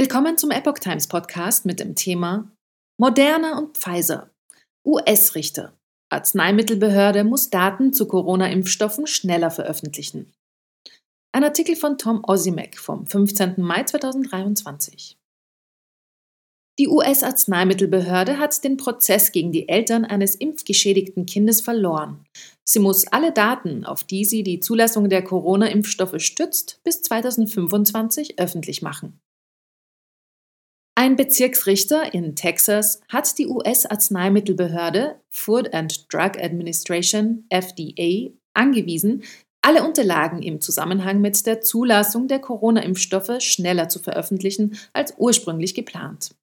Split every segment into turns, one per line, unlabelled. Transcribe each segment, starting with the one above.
Willkommen zum Epoch Times Podcast mit dem Thema Moderna und Pfizer. US-Richter. Arzneimittelbehörde muss Daten zu Corona-Impfstoffen schneller veröffentlichen. Ein Artikel von Tom Osimek vom 15. Mai 2023. Die US-Arzneimittelbehörde hat den Prozess gegen die Eltern eines impfgeschädigten Kindes verloren. Sie muss alle Daten, auf die sie die Zulassung der Corona-Impfstoffe stützt, bis 2025 öffentlich machen. Ein Bezirksrichter in Texas hat die US-Arzneimittelbehörde Food and Drug Administration FDA angewiesen, alle Unterlagen im Zusammenhang mit der Zulassung der Corona-Impfstoffe schneller zu veröffentlichen als ursprünglich geplant.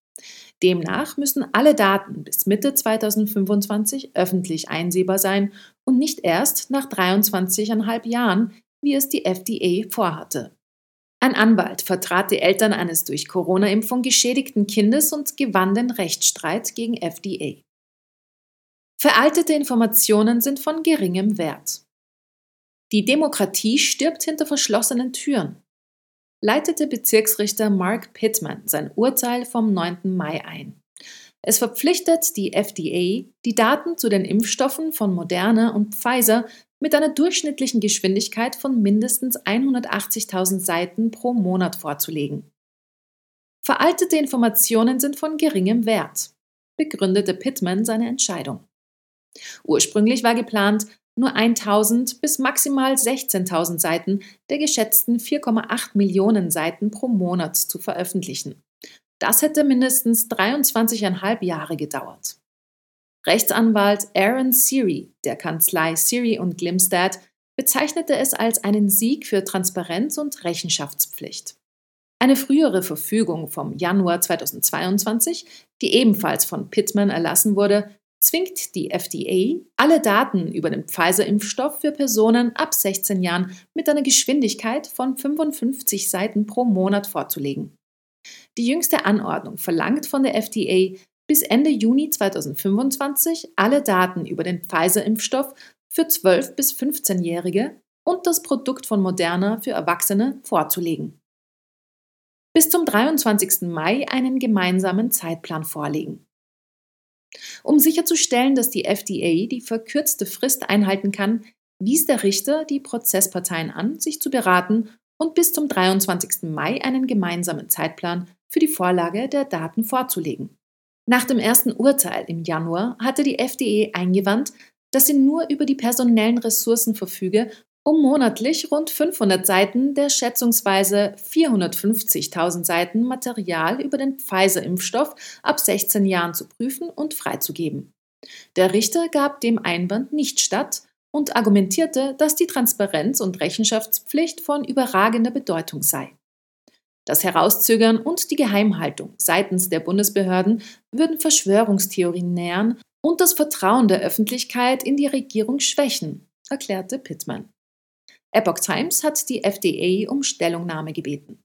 Demnach müssen alle Daten bis Mitte 2025 öffentlich einsehbar sein und nicht erst nach 23,5 Jahren, wie es die FDA vorhatte. Ein Anwalt vertrat die Eltern eines durch Corona-Impfung geschädigten Kindes und gewann den Rechtsstreit gegen FDA. Veraltete Informationen sind von geringem Wert. Die Demokratie stirbt hinter verschlossenen Türen, leitete Bezirksrichter Mark Pittman sein Urteil vom 9. Mai ein. Es verpflichtet die FDA, die Daten zu den Impfstoffen von Moderna und Pfizer mit einer durchschnittlichen Geschwindigkeit von mindestens 180.000 Seiten pro Monat vorzulegen. Veraltete Informationen sind von geringem Wert, begründete Pittman seine Entscheidung. Ursprünglich war geplant, nur 1000 bis maximal 16.000 Seiten der geschätzten 4,8 Millionen Seiten pro Monat zu veröffentlichen. Das hätte mindestens 23,5 Jahre gedauert. Rechtsanwalt Aaron Siri der Kanzlei Siri und Glimstad bezeichnete es als einen Sieg für Transparenz und Rechenschaftspflicht. Eine frühere Verfügung vom Januar 2022, die ebenfalls von Pittman erlassen wurde, zwingt die FDA, alle Daten über den Pfizer-Impfstoff für Personen ab 16 Jahren mit einer Geschwindigkeit von 55 Seiten pro Monat vorzulegen. Die jüngste Anordnung verlangt von der FDA, bis Ende Juni 2025 alle Daten über den Pfizer-Impfstoff für 12- bis 15-Jährige und das Produkt von Moderna für Erwachsene vorzulegen. Bis zum 23. Mai einen gemeinsamen Zeitplan vorlegen. Um sicherzustellen, dass die FDA die verkürzte Frist einhalten kann, wies der Richter die Prozessparteien an, sich zu beraten und bis zum 23. Mai einen gemeinsamen Zeitplan für die Vorlage der Daten vorzulegen. Nach dem ersten Urteil im Januar hatte die FDE eingewandt, dass sie nur über die personellen Ressourcen verfüge, um monatlich rund 500 Seiten der schätzungsweise 450.000 Seiten Material über den Pfizer-Impfstoff ab 16 Jahren zu prüfen und freizugeben. Der Richter gab dem Einwand nicht statt und argumentierte, dass die Transparenz- und Rechenschaftspflicht von überragender Bedeutung sei. Das Herauszögern und die Geheimhaltung seitens der Bundesbehörden würden Verschwörungstheorien nähern und das Vertrauen der Öffentlichkeit in die Regierung schwächen, erklärte Pittman. Epoch Times hat die FDA um Stellungnahme gebeten.